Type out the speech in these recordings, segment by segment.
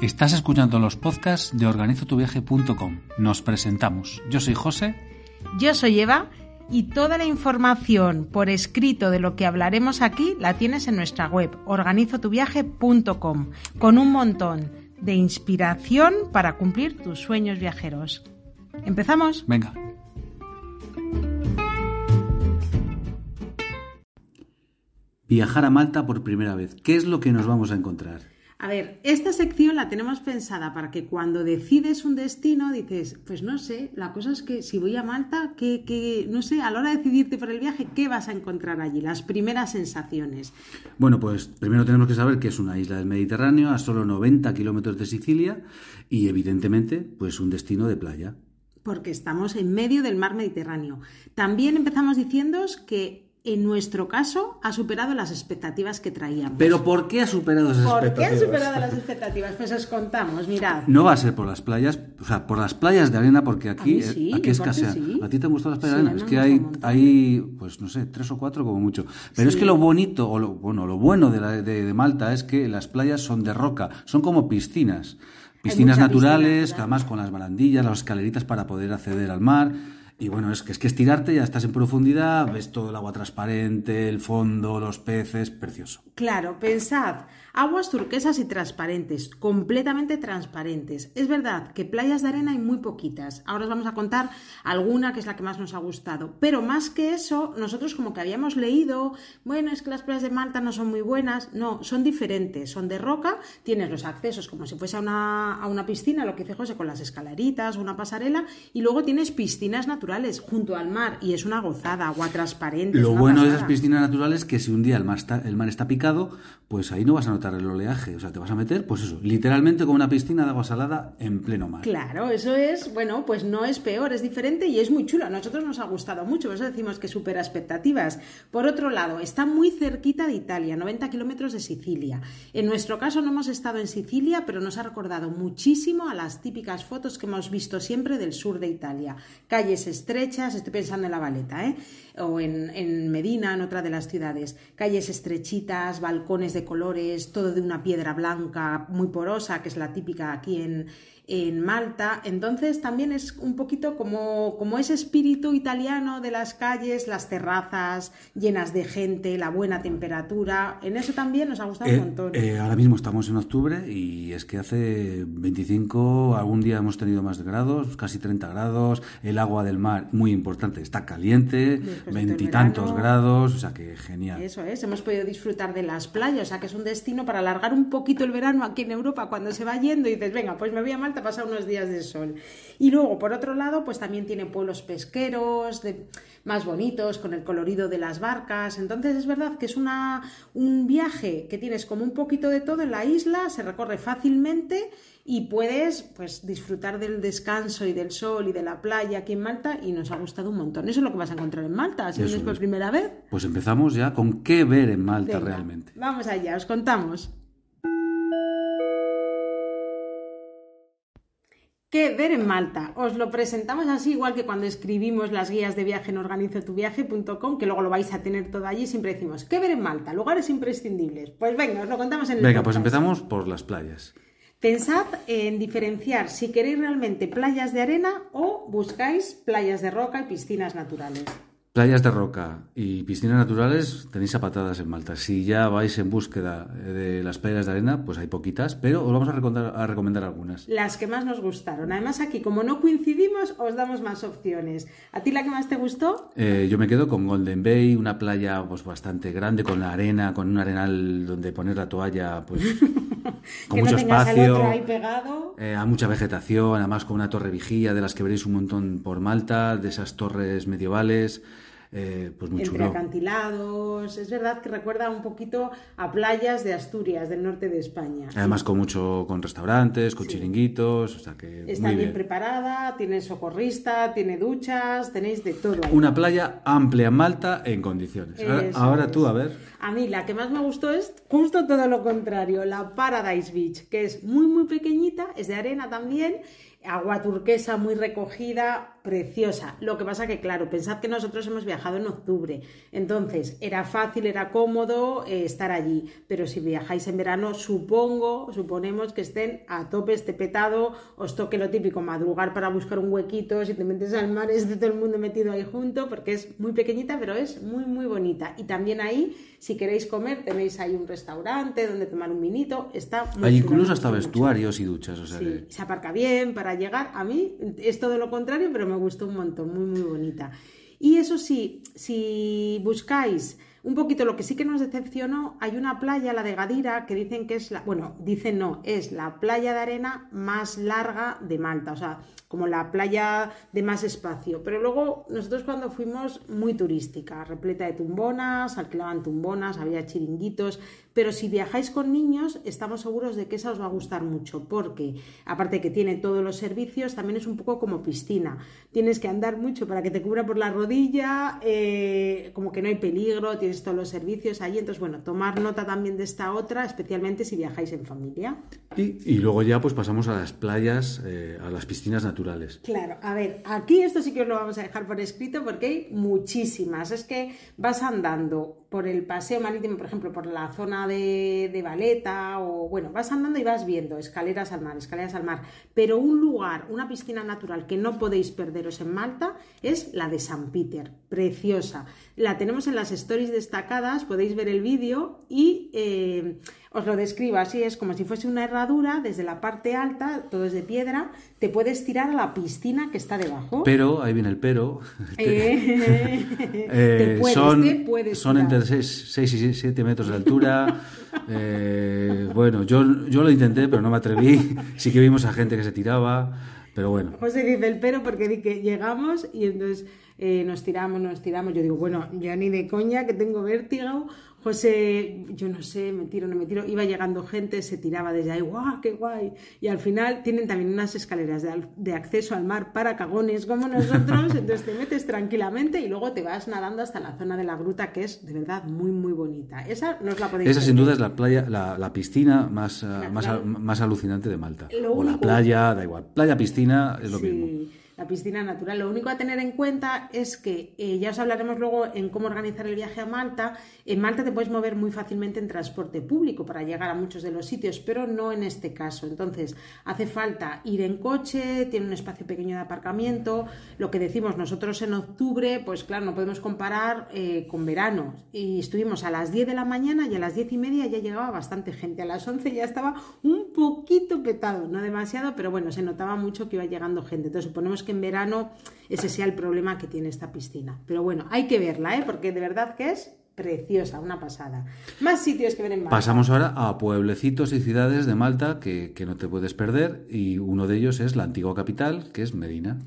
Estás escuchando los podcasts de organizotuviaje.com. Nos presentamos. Yo soy José. Yo soy Eva y toda la información por escrito de lo que hablaremos aquí la tienes en nuestra web organizotuviaje.com con un montón de inspiración para cumplir tus sueños viajeros. ¿Empezamos? Venga. Viajar a Malta por primera vez. ¿Qué es lo que nos vamos a encontrar? A ver, esta sección la tenemos pensada para que cuando decides un destino dices, pues no sé, la cosa es que si voy a Malta, que, no sé, a la hora de decidirte por el viaje, ¿qué vas a encontrar allí? Las primeras sensaciones. Bueno, pues primero tenemos que saber que es una isla del Mediterráneo a solo 90 kilómetros de Sicilia y evidentemente, pues un destino de playa. Porque estamos en medio del mar Mediterráneo. También empezamos diciendo que en nuestro caso, ha superado las expectativas que traíamos. ¿Pero por qué ha superado esas expectativas? ¿Por qué ha superado las expectativas? Pues os contamos, mirad. No va a ser por las playas, o sea, por las playas de arena, porque aquí, eh, aquí escasea. ¿A ti te han gustado las playas de arena? Es que hay, hay, pues no sé, tres o cuatro como mucho. Pero es que lo bonito, o lo, bueno, lo bueno de, de, Malta es que las playas son de roca, son como piscinas. Piscinas naturales, además con las barandillas, las escaleritas para poder acceder al mar y bueno, es que es que estirarte, ya estás en profundidad, ves todo el agua transparente, el fondo, los peces, precioso. Claro, pensad, aguas turquesas y transparentes, completamente transparentes. Es verdad que playas de arena hay muy poquitas. Ahora os vamos a contar alguna que es la que más nos ha gustado. Pero más que eso, nosotros como que habíamos leído, bueno, es que las playas de Malta no son muy buenas. No, son diferentes, son de roca, tienes los accesos como si fuese a una, a una piscina, lo que dice José, con las escaleritas una pasarela, y luego tienes piscinas naturales junto al mar, y es una gozada, agua transparente. Lo bueno de esas piscinas naturales es que si un día el mar está, el mar está picado, pues ahí no vas a notar el oleaje. O sea, te vas a meter, pues eso, literalmente como una piscina de agua salada en pleno mar. Claro, eso es, bueno, pues no es peor, es diferente y es muy chulo. A nosotros nos ha gustado mucho, por eso decimos que supera expectativas. Por otro lado, está muy cerquita de Italia, 90 kilómetros de Sicilia. En nuestro caso no hemos estado en Sicilia, pero nos ha recordado muchísimo a las típicas fotos que hemos visto siempre del sur de Italia. Calles estrechas, estoy pensando en la Valeta, ¿eh? o en, en Medina, en otra de las ciudades. Calles estrechitas, balcones de colores, todo de una piedra blanca muy porosa, que es la típica aquí en, en Malta. Entonces también es un poquito como, como ese espíritu italiano de las calles, las terrazas llenas de gente, la buena temperatura. En eso también nos ha gustado un eh, montón. Eh, ahora mismo estamos en octubre y es que hace 25, algún día hemos tenido más grados, casi 30 grados. El agua del mar, muy importante, está caliente, veintitantos grados, o sea que genial. Eso es, hemos podido disfrutar de las playas, o sea que es un destino para alargar un poquito el verano aquí en Europa cuando se va yendo y dices, venga, pues me voy a Malta pasa unos días de sol. Y luego, por otro lado, pues también tiene pueblos pesqueros más bonitos, con el colorido de las barcas. Entonces es verdad que es una, un viaje que tienes como un poquito de todo en la isla, se recorre fácilmente y puedes pues disfrutar del descanso y del sol y de la playa aquí en Malta y nos ha gustado un montón. Eso es lo que vas a encontrar en Malta, si vienes por primera vez. Pues empezamos ya con qué ver en Malta realmente. Vamos allá, os contamos. ¿Qué ver en Malta? Os lo presentamos así, igual que cuando escribimos las guías de viaje en organizotuviaje.com, que luego lo vais a tener todo allí, siempre decimos, ¿qué ver en Malta? Lugares imprescindibles. Pues venga, os lo contamos en el Venga, pues empezamos por las playas. Pensad en diferenciar si queréis realmente playas de arena o buscáis playas de roca y piscinas naturales. Playas de roca y piscinas naturales tenéis a patadas en Malta. Si ya vais en búsqueda de las playas de arena, pues hay poquitas, pero os vamos a recomendar, a recomendar algunas. Las que más nos gustaron. Además, aquí, como no coincidimos, os damos más opciones. ¿A ti la que más te gustó? Eh, yo me quedo con Golden Bay, una playa pues bastante grande, con la arena, con un arenal donde poner la toalla, pues con mucho espacio. Ahí pegado. Eh, hay mucha vegetación, además con una torre vigía de las que veréis un montón por Malta, de esas torres medievales. Eh, pues muy Entre acantilados, es verdad que recuerda un poquito a playas de Asturias, del norte de España. Además con mucho, con restaurantes, con chiringuitos, o sea que Está bien, preparada, tiene socorrista, tiene duchas, tenéis de todo. Una playa amplia, Malta, en condiciones. Ahora, tú, a ver. A mí la que más me gustó es justo todo lo contrario, la Paradise Beach, que es muy muy pequeñita, es de arena también, agua turquesa muy recogida, preciosa. Lo que pasa que, claro, pensad que nosotros hemos viajado en octubre, entonces era fácil, era cómodo eh, estar allí, pero si viajáis en verano, supongo, suponemos que estén a tope este petado, os toque lo típico, madrugar para buscar un huequito, si te metes al mar es de todo el mundo metido ahí junto, porque es muy pequeñita, pero es muy, muy bonita. Y también ahí, si queréis comer, tenéis ahí un restaurante donde tomar un vinito, está muy Hay incluso hasta vestuarios y duchas, o sea sí, se aparca bien para llegar. A mí es todo lo contrario, pero me gustó un montón, muy, muy bonita. Y eso sí, si buscáis un poquito lo que sí que nos decepcionó, hay una playa, la de Gadira, que dicen que es la, bueno, dicen no, es la playa de arena más larga de Malta, o sea, como la playa de más espacio. Pero luego nosotros cuando fuimos muy turística, repleta de tumbonas, alquilaban tumbonas, había chiringuitos, pero si viajáis con niños estamos seguros de que esa os va a gustar mucho, porque aparte que tiene todos los servicios, también es un poco como piscina. Tienes que andar mucho para que te cubra por la rodilla, eh, como que no hay peligro, tienes todos los servicios allí. Entonces, bueno, tomar nota también de esta otra, especialmente si viajáis en familia. Y, luego ya pues pasamos a las playas, eh, a las piscinas naturales. Claro, a ver, aquí esto sí que os lo vamos a dejar por escrito porque hay muchísimas. Es que vas andando por el paseo marítimo, por ejemplo, por la zona de, de, Valeta, o bueno, vas andando y vas viendo escaleras al mar, escaleras al mar. Pero un lugar, una piscina natural que no podéis perderos en Malta es la de San Peter, preciosa. La tenemos en las stories destacadas, podéis ver el vídeo y eh, os lo describo así, es como si fuese una herradura, desde la parte alta, todo es de piedra, te puedes tirar a la piscina que está debajo. Pero, ahí viene el pero, eh, eh, son, son entre 6, y 7 metros de altura. Eh, bueno, yo, yo lo intenté, pero no me atreví. Sí que vimos a gente que se tiraba, pero bueno. José dice el pero porque di que llegamos y entonces nos tiramos, nos tiramos. Yo digo, bueno, ya ni de coña que tengo vértigo José, yo no sé, me tiro, no me tiro, iba llegando gente, se tiraba desde ahí, ¡guau, qué guay! Y al final tienen también unas escaleras de, acceso al mar para cagones como nosotros, entonces te metes tranquilamente y luego te vas nadando hasta la zona de la gruta, que es de verdad muy, muy bonita. Esa no os la podéis Esa sin duda es la playa, la, piscina más, más, más, alucinante de Malta. o la playa, da igual, playa, piscina, es lo mismo la piscina natural. Lo único a tener en cuenta es que eh, ya os hablaremos luego en cómo organizar el viaje a Malta. En Malta te puedes mover muy fácilmente en transporte público para llegar a muchos de los sitios, pero no en este caso. Entonces, hace falta ir en coche, tiene un espacio pequeño de aparcamiento. Lo que decimos nosotros en octubre, pues claro, no podemos comparar eh, con verano. Y estuvimos a las 10 de la mañana y a las 10 y media ya llegaba bastante gente. A las 11 ya estaba un poquito petado, no demasiado, pero bueno, se notaba mucho que iba llegando gente. Entonces, suponemos que en verano ese sea el problema que tiene esta piscina. Pero bueno, hay que verla, ¿eh? porque de verdad que es preciosa, una pasada. Más sitios que ver en Malta. Pasamos ahora a pueblecitos y ciudades de Malta que, que no te puedes perder y uno de ellos es la antigua capital, que es Medina.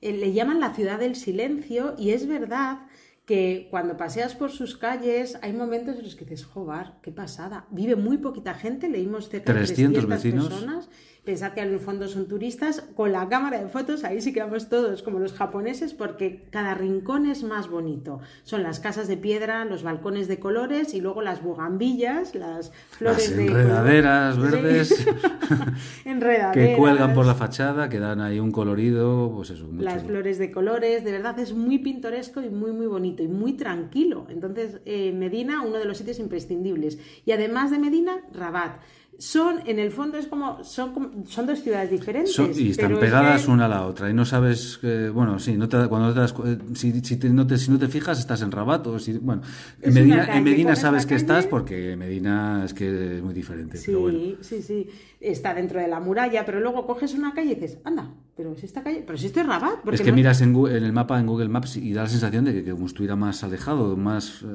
Eh, le llaman la ciudad del silencio y es verdad que cuando paseas por sus calles hay momentos en los que dices, joder, qué pasada. Vive muy poquita gente, leímos cerca de 300, vecinos. personas Pensad que en el fondo son turistas, con la cámara de fotos ahí sí que vamos todos como los japoneses porque cada rincón es más bonito. Son las casas de piedra, los balcones de colores y luego las bugambillas, las flores de enredaderas verdes enredaderas que cuelgan por la fachada, que dan ahí un colorido, pues eso, Las flores de colores, de verdad es muy pintoresco y muy muy bonito y muy tranquilo. Entonces, eh, Medina, uno de los sitios imprescindibles. Y además de Medina, Rabat son, en el fondo, es como, son, son dos ciudades diferentes. y están pegadas una a la otra. Y no sabes, bueno, sí, no te, cuando te eh, si, si, no te, si no te fijas, estás en Rabat. O si, bueno, en Medina, en Medina sabes que estás porque Medina es que es muy diferente. Sí, sí, sí. Está dentro de la muralla, pero luego coges una calle y dices, anda, pero si esta calle, pero si esto es Rabat. Es que miras en, en, el mapa, en Google Maps, y da la sensación de que, que como estuviera más alejado, más, eh,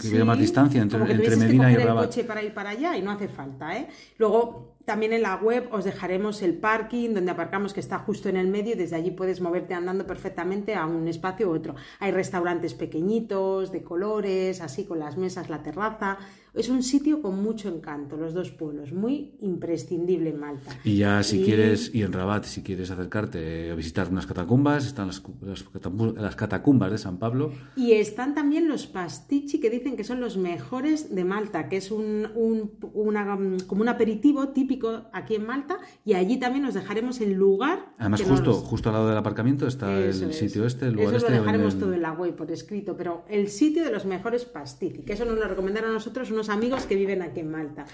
que hubiera más distancia entre, entre Medina y Rabat. el coche para ir para allá y no hace falta, ¿eh? Luego, también en la web os dejaremos el parking donde aparcamos que está justo en el medio y desde allí puedes moverte andando perfectamente a un espacio u otro. Hay restaurantes pequeñitos, de colores, así con las mesas, la terraza. Es un sitio con mucho encanto, los dos pueblos, muy imprescindible en Malta. Y ya si quieres, y en Rabat, si quieres acercarte a visitar unas catacumbas, están las, las, catacumbas de San Pablo. Y están también los pastichi que dicen que son los mejores de Malta, que es un, un una, como un aperitivo típico aquí en Malta y allí también os dejaremos el lugar. Además, justo, justo al lado del aparcamiento está el sitio este, el lugar eso este. Lo dejaremos todo en la web por escrito, pero el sitio de los mejores pastis, que eso nos lo recomendaron a nosotros unos amigos que viven aquí en Malta.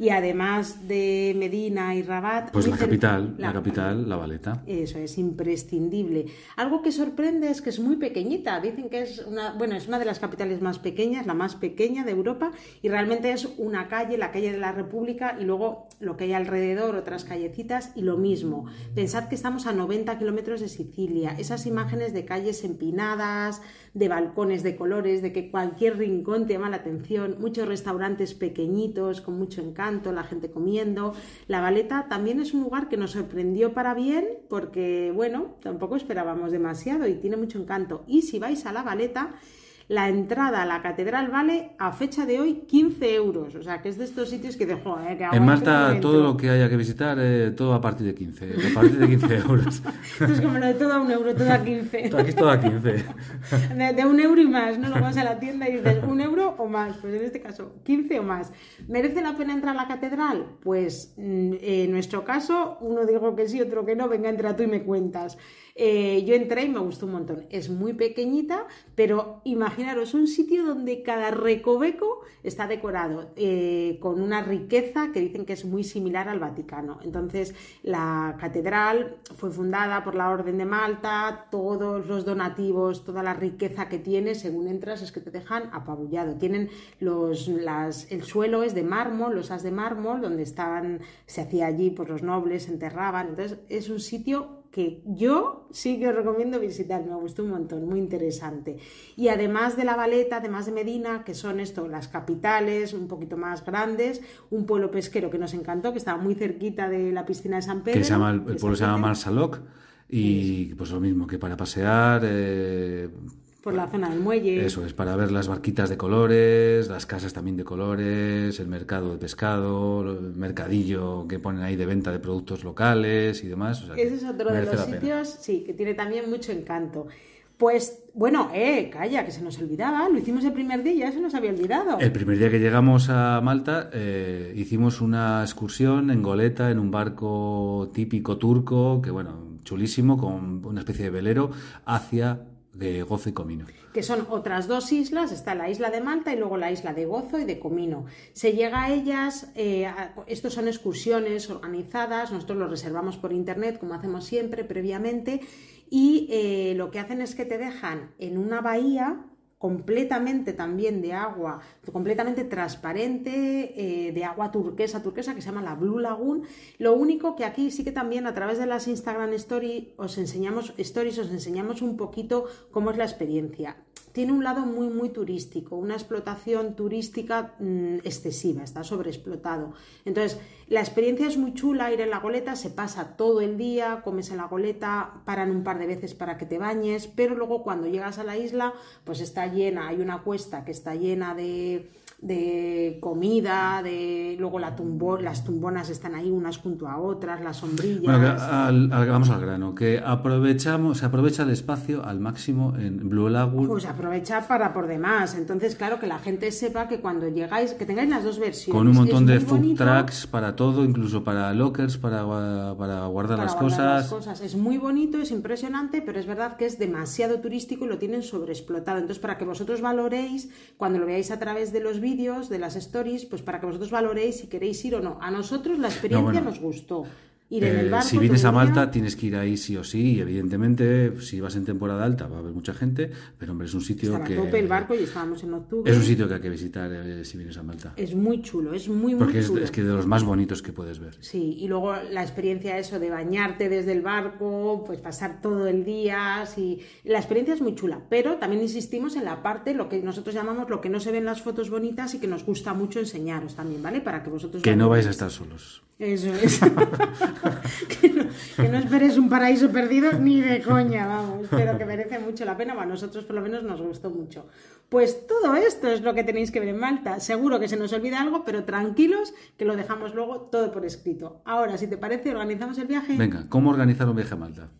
Y además de Medina y Rabat... Pues la capital, la, capital, La Valeta. Eso es imprescindible. Algo que sorprende es que es muy pequeñita. Dicen que es una, bueno, es una de las capitales más pequeñas, la más pequeña de Europa, y realmente es una calle, la calle de la República, y luego lo que hay alrededor, otras callecitas, y lo mismo. Pensad que estamos a 90 kilómetros de Sicilia. Esas imágenes de calles empinadas, de balcones de colores, de que cualquier rincón te llama la atención, muchos restaurantes pequeñitos con mucho encanto, la gente comiendo. La Valeta también es un lugar que nos sorprendió para bien porque, bueno, tampoco esperábamos demasiado y tiene mucho encanto. Y si vais a La Valeta, la entrada a la catedral vale a fecha de hoy 15 euros. O sea, que es de estos sitios que dejo. Eh, en Malta todo lo que haya que visitar, eh, todo a partir de 15. A partir de 15 euros. es como lo de todo a un euro, todo a 15. Aquí es todo a 15. De, un euro y más, ¿no? Lo vas a la tienda y dices un euro o más. Pues en este caso, 15 o más. ¿Merece la pena entrar a la catedral? Pues mm, en nuestro caso, uno digo que sí, otro que no. Venga, entra tú y me cuentas. Eh, yo entré y me gustó un montón. Es muy pequeñita, pero imaginaros un sitio donde cada recoveco está decorado eh, con una riqueza que dicen que es muy similar al Vaticano. Entonces, la catedral fue fundada por la Orden de Malta, todos los donativos, toda la riqueza que tiene, según entras, es que te dejan apabullado. Tienen los, las, el suelo es de mármol, los as de mármol, donde estaban, se hacía allí, pues los nobles enterraban. Entonces, es un sitio que yo sí que os recomiendo visitar, me gustó un montón, muy interesante. Y además de La Valeta, además de Medina, que son esto, las capitales un poquito más grandes, un pueblo pesquero que nos encantó, que estaba muy cerquita de la piscina de San Pedro. Que se llama, el, pueblo se llama Marsaloc y pues lo mismo que para pasear, eh, por la zona del muelle. Eso es, para ver las barquitas de colores, las casas también de colores, el mercado de pescado, el mercadillo que ponen ahí de venta de productos locales y demás. Ese es otro de los sitios, sí, que tiene también mucho encanto. Pues bueno, eh, calla, que se nos olvidaba. Lo hicimos el primer día ya se nos había olvidado. El primer día que llegamos a Malta eh, hicimos una excursión en goleta en un barco típico turco, que bueno, chulísimo, con una especie de velero hacia de Gozo y Comino. Que son otras dos islas, está la isla de Malta y luego la isla de Gozo y de Comino. Se llega a ellas, eh, estos son excursiones organizadas, nosotros lo reservamos por internet como hacemos siempre previamente y eh, lo que hacen es que te dejan en una bahía completamente también de agua, completamente transparente, eh, de agua turquesa, turquesa, que se llama la Blue Lagoon. Lo único que aquí sí que también a través de las Instagram Stories os enseñamos, stories, os enseñamos un poquito cómo es la experiencia tiene un lado muy, muy turístico, una explotación turística mm, excesiva, está sobreexplotado. Entonces, la experiencia es muy chula, ir en la goleta, se pasa todo el día, comes en la goleta, paran un par de veces para que te bañes, pero luego cuando llegas a la isla, pues está llena, hay una cuesta que está llena de de comida, de luego la tumbo, las tumbonas están ahí unas junto a otras, las sombrillas. vamos al grano, que aprovechamos, se aprovecha el espacio al máximo en Blue Lagoon. Pues aprovecha para por demás. Entonces, claro, que la gente sepa que cuando llegáis, que tengáis las dos versiones. Con un montón de food trucks para todo, incluso para lockers, para, para guardar, las, cosas. las cosas. Es muy bonito, es impresionante, pero es verdad que es demasiado turístico y lo tienen sobreexplotado. Entonces, para que vosotros valoréis, cuando lo veáis a través de los vídeos, de las stories, pues para que vosotros valoréis si queréis ir o no. A nosotros la experiencia nos gustó. Eh, si vienes a Malta tienes que ir ahí sí o sí y evidentemente si vas en temporada alta va a haber mucha gente pero hombre es un sitio que tope el barco y estábamos en octubre. Es un sitio que hay que visitar eh, si vienes a Malta. Es muy chulo es muy muy porque chulo. es, que de los más bonitos que puedes ver. Sí y luego la experiencia eso de bañarte desde el barco pues pasar todo el día sí. La experiencia es muy chula pero también insistimos en la parte lo que nosotros llamamos lo que no se ven las fotos bonitas y que nos gusta mucho enseñaros también vale para que vosotros que no vais a estar solos eso es. que, no, esperes un paraíso perdido ni de coña, vamos. Pero que merece mucho la pena. a nosotros por lo menos nos gustó mucho. Pues todo esto es lo que tenéis que ver en Malta. Seguro que se nos olvida algo, pero tranquilos que lo dejamos luego todo por escrito. Ahora, si te parece, organizamos el viaje. Venga, ¿cómo organizar un viaje a Malta?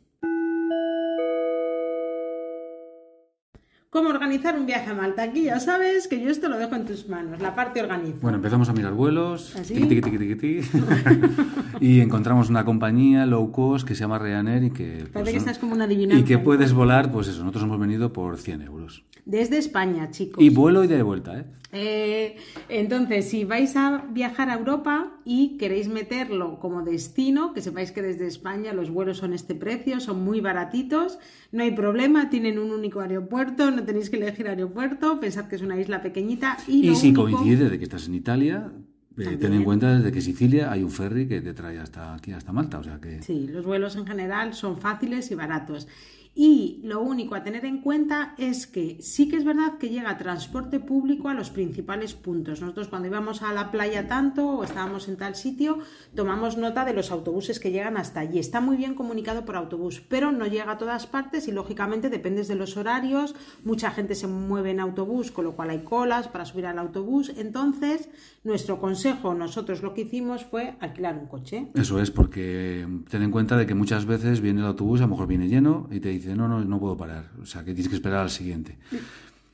Cómo organizar un viaje a Malta. Aquí ya sabes que yo esto lo dejo en tus manos, la parte organiza. Bueno, empezamos a mirar vuelos, y encontramos una compañía low cost que se llama Ryanair y que... Pues, que estás como una adivinanza. Y que puedes volar, pues eso, nosotros hemos venido por 100 euros. Desde España, chicos. Y vuelo y de vuelta, ¿eh? ¿eh? entonces, si vais a viajar a Europa y queréis meterlo como destino, que sepáis que desde España los vuelos son este precio, son muy baratitos, no hay problema, tienen un único aeropuerto, no tenéis que elegir aeropuerto, pensad que es una isla pequeñita. Y, y si coincide de que estás en Italia, eh, ten en cuenta desde que Sicilia hay un ferry que te trae hasta aquí, hasta Malta, o sea que... Sí, los vuelos en general son fáciles y baratos. Y lo único a tener en cuenta es que sí que es verdad que llega transporte público a los principales puntos. Nosotros cuando íbamos a la playa tanto o estábamos en tal sitio, tomamos nota de los autobuses que llegan hasta allí. Está muy bien comunicado por autobús, pero no llega a todas partes y lógicamente dependes de los horarios. Mucha gente se mueve en autobús, con lo cual hay colas para subir al autobús. Entonces, nuestro consejo, nosotros lo que hicimos fue alquilar un coche. Eso es, porque ten en cuenta de que muchas veces viene el autobús, a lo mejor viene lleno y te dice, no, no, no puedo parar. O sea, que tienes que esperar al siguiente.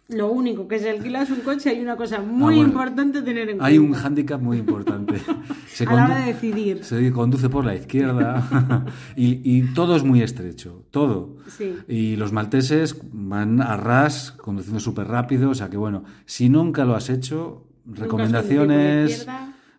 Lo único que si alquilas un coche hay una cosa muy ah, importante tener en cuenta. Hay un hándicap muy importante. Se a la hora de decidir. Se conduce por la izquierda y, todo es muy estrecho, todo. Y los malteses van a ras, conduciendo súper rápido. O sea que bueno, si nunca lo has hecho, recomendaciones...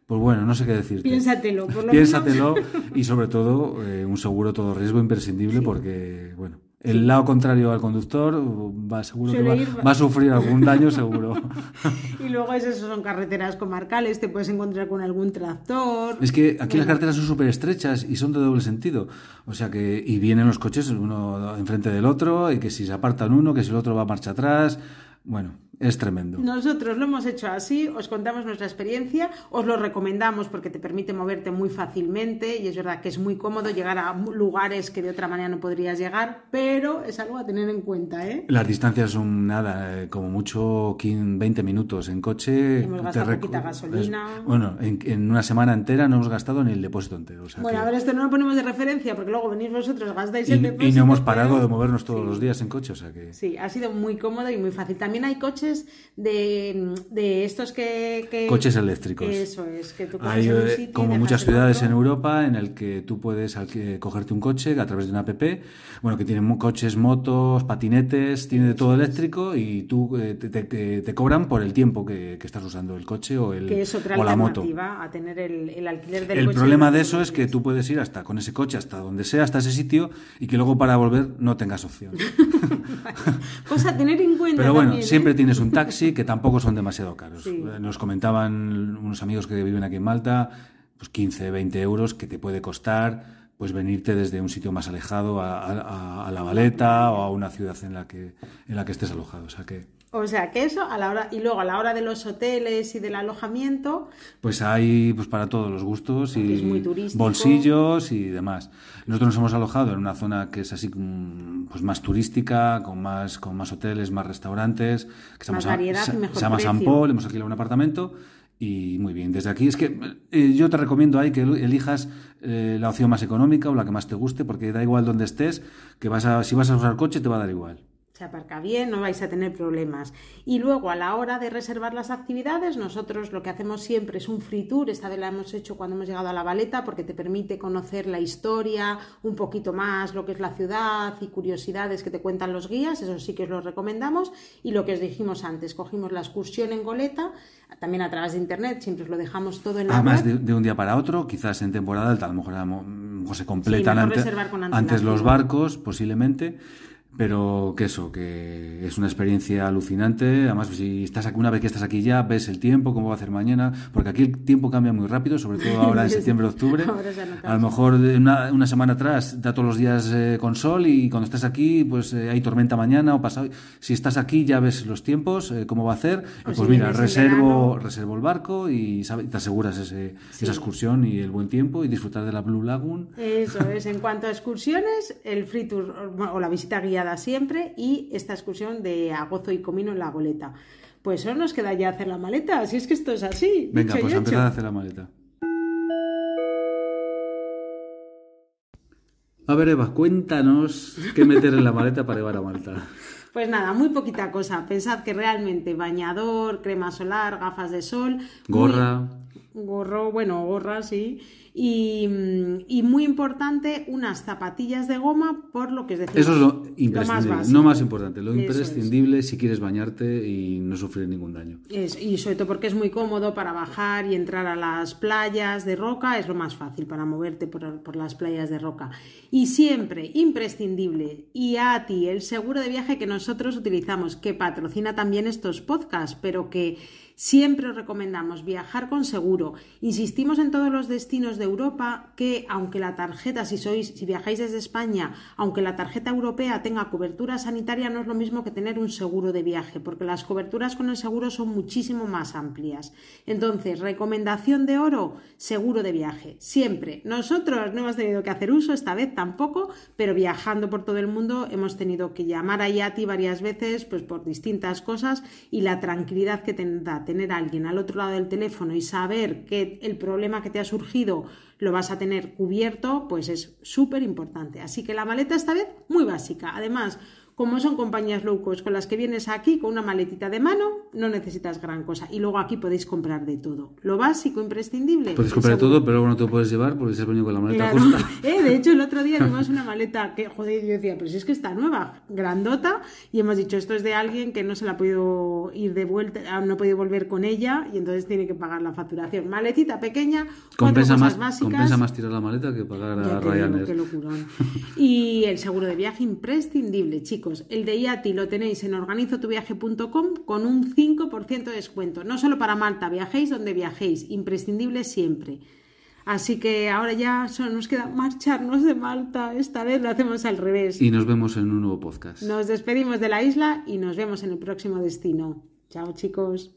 Pues bueno, no sé qué decirte. Piénsatelo, por lo Piénsatelo y sobre todo eh, un seguro todo riesgo imprescindible porque, bueno, el lado contrario al conductor va, seguro que va, a sufrir algún daño seguro. y luego esas son carreteras comarcales, te puedes encontrar con algún tractor. Es que aquí las carreteras son súper estrechas y son de doble sentido. O sea que, y vienen los coches uno enfrente del otro, y que si se apartan uno, que si el otro va a marcha atrás. Bueno, es tremendo. Nosotros lo hemos hecho así, os contamos nuestra experiencia, os lo recomendamos porque te permite moverte muy fácilmente y es verdad que es muy cómodo llegar a lugares que de otra manera no podrías llegar, pero es algo a tener en cuenta. ¿eh? Las distancias son nada, eh, como mucho 20 minutos en coche. Hemos gastado poquita gasolina. bueno, en, una semana entera no hemos gastado ni el depósito entero. bueno, a ver, esto no lo ponemos de referencia porque luego venís vosotros, gastáis el depósito. Y no hemos parado de movernos todos los días en coche, o sea que... Sí, ha sido muy cómodo y muy fácil. También hay coches de, de estos que, Coches eléctricos. Eso es, que tú Hay, eh, como muchas ciudades en Europa en el que tú puedes cogerte un coche a través de una app, bueno, que tiene coches, motos, patinetes, tiene de todo eléctrico y tú eh, te, cobran por el tiempo que, estás usando el coche o, el, o la moto. a tener el, alquiler del el problema de eso es que tú puedes ir hasta con ese coche hasta donde sea, hasta ese sitio y que luego para volver no tengas opción. Cosa a tener en cuenta. Pero bueno, siempre ¿eh? tienes un taxi que tampoco son demasiado caros. Nos comentaban unos amigos que viven aquí en Malta, pues 15, 20 euros que te puede costar pues venirte desde un sitio más alejado a, la Valeta o a una ciudad en la que en la que estés alojado. O sea que o sea que eso a la hora y luego a la hora de los hoteles y del alojamiento pues hay pues para todos los gustos y bolsillos y demás. Nosotros nos hemos alojado en una zona que es así pues más turística con más con más hoteles más restaurantes que se, llama, variedad se, mejor se llama San Paul hemos alquilado un apartamento y muy bien. Desde aquí es que eh, yo te recomiendo ahí que elijas eh, la opción más económica o la que más te guste porque da igual donde estés que vas a si vas a usar coche te va a dar igual se aparca bien, no vais a tener problemas. Y luego a la hora de reservar las actividades, nosotros lo que hacemos siempre es un free tour, esta vez la hemos hecho cuando hemos llegado a la Valeta porque te permite conocer la historia, un poquito más lo que es la ciudad y curiosidades que te cuentan los guías, eso sí que os lo recomendamos. Y lo que os dijimos antes, cogimos la excursión en Goleta, también a través de internet, siempre os lo dejamos todo en la Además de, un día para otro, quizás en temporada alta, a lo mejor, se completan antes los barcos, posiblemente pero que eso, que es una experiencia alucinante. Además, si estás aquí, una vez que estás aquí ya, ves el tiempo, cómo va a hacer mañana, porque aquí el tiempo cambia muy rápido, sobre todo ahora en septiembre, octubre. a lo mejor una, una, semana atrás da todos los días eh, con sol y cuando estás aquí, pues eh, hay tormenta mañana o pasado. Si estás aquí ya ves los tiempos, eh, cómo va a hacer. pues mira, reservo, reservo el barco y te aseguras ese, esa excursión y el buen tiempo y disfrutar de la Blue Lagoon. Eso es. En cuanto a excursiones, el free tour o la visita guiada siempre y esta excursión de agozo y comino en la goleta. Pues solo nos queda ya hacer la maleta, si es que esto es así. Venga, pues a empezar a hacer la maleta. A ver, Eva, cuéntanos qué meter en la maleta para llevar a Malta. Pues nada, muy poquita cosa. Pensad que realmente bañador, crema solar, gafas de sol. Gorra. Gorro, bueno, gorra, sí Mm, y, muy importante, unas zapatillas de goma, por lo que es decir, Eso es lo imprescindible, no más importante, lo imprescindible si quieres bañarte y no sufrir ningún daño. y sobre todo porque es muy cómodo para bajar y entrar a las playas de roca, es lo más fácil para moverte por, por las playas de roca. Y siempre, imprescindible, y a ti, el seguro de viaje que nosotros utilizamos, que patrocina también estos podcasts, pero que Siempre os recomendamos viajar con seguro. Insistimos en todos los destinos de Europa que, aunque la tarjeta, si sois, si viajáis desde España, aunque la tarjeta europea tenga cobertura sanitaria, no es lo mismo que tener un seguro de viaje, porque las coberturas con el seguro son muchísimo más amplias. Entonces, recomendación de oro, seguro de viaje. Siempre. Nosotros no hemos tenido que hacer uso, esta vez tampoco, pero viajando por todo el mundo hemos tenido que llamar a Yati varias veces, pues por distintas cosas, y la tranquilidad que te da tener a alguien al otro lado del teléfono y saber que el problema que te ha surgido lo vas a tener cubierto, pues es súper importante. Así que la maleta esta vez muy básica. Además, como son compañías low cost con las que vienes aquí con una maletita de mano, no necesitas gran cosa. Y luego aquí podéis comprar de todo. Lo básico, imprescindible. Puedes comprar de todo, pero luego no te lo puedes llevar porque se has venido con la maleta eh, de hecho, el otro día vimos una maleta que, joder, yo decía, pero si es que está nueva, grandota, y hemos dicho, esto es de alguien que no se la ha podido ir de vuelta, ah, no ha podido volver con ella, y entonces tiene que pagar la facturación. Maletita pequeña, compensa más, básicas. Compensa más tirar la maleta que pagar a Ryanair. y el seguro de viaje imprescindible, chicos el de IATI lo tenéis en organizotuviaje.com con un 5% de descuento. No solo para Malta, viajéis donde viajéis, imprescindible siempre. Así que ahora ya solo nos queda marcharnos de Malta. Esta vez lo hacemos al revés. Y nos vemos en un nuevo podcast. Nos despedimos de la isla y nos vemos en el próximo destino. Chao chicos.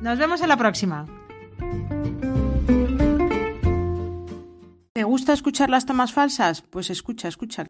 Nos vemos en la próxima. ¿Te gusta escuchar las tomas falsas? Pues escucha, escucha.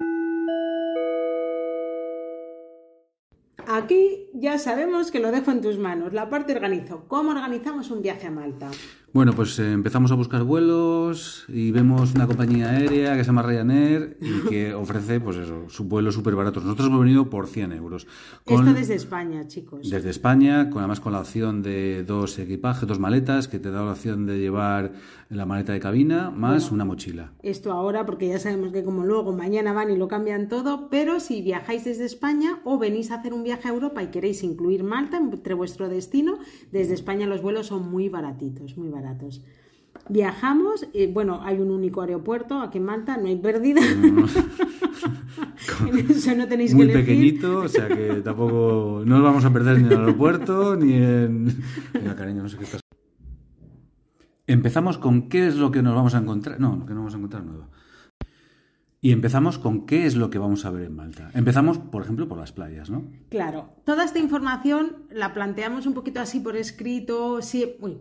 Aquí ya sabemos que lo dejo en tus manos. La parte organizo. ¿Cómo organizamos un viaje a Malta? Bueno, pues eh, empezamos a buscar vuelos y vemos una compañía aérea que se llama Ryanair y que ofrece, pues eso, vuelos súper baratos. Nosotros hemos venido por 100 euros. Esto desde España, chicos. Desde España, con, además con la opción de dos equipajes, dos maletas, que te da la opción de llevar la maleta de cabina más una mochila. Esto ahora, porque ya sabemos que como luego mañana van y lo cambian todo, pero si viajáis desde España o venís a hacer un viaje a Europa y queréis incluir Malta entre vuestro destino, desde España los vuelos son muy baratitos, muy baratos. Viajamos, y bueno, hay un único aeropuerto aquí en Malta, no hay pérdida. eso no tenéis Muy pequeñito, o sea que tampoco no nos vamos a perder ni en el aeropuerto ni en. Mira, cariño, no sé qué estás. Empezamos con qué es lo que nos vamos a encontrar. No, lo que no vamos a encontrar nuevo. Y empezamos con qué es lo que vamos a ver en Malta. Empezamos, por ejemplo, por las playas, ¿no? Claro. Toda esta información la planteamos un poquito así por escrito. Sí. Uy.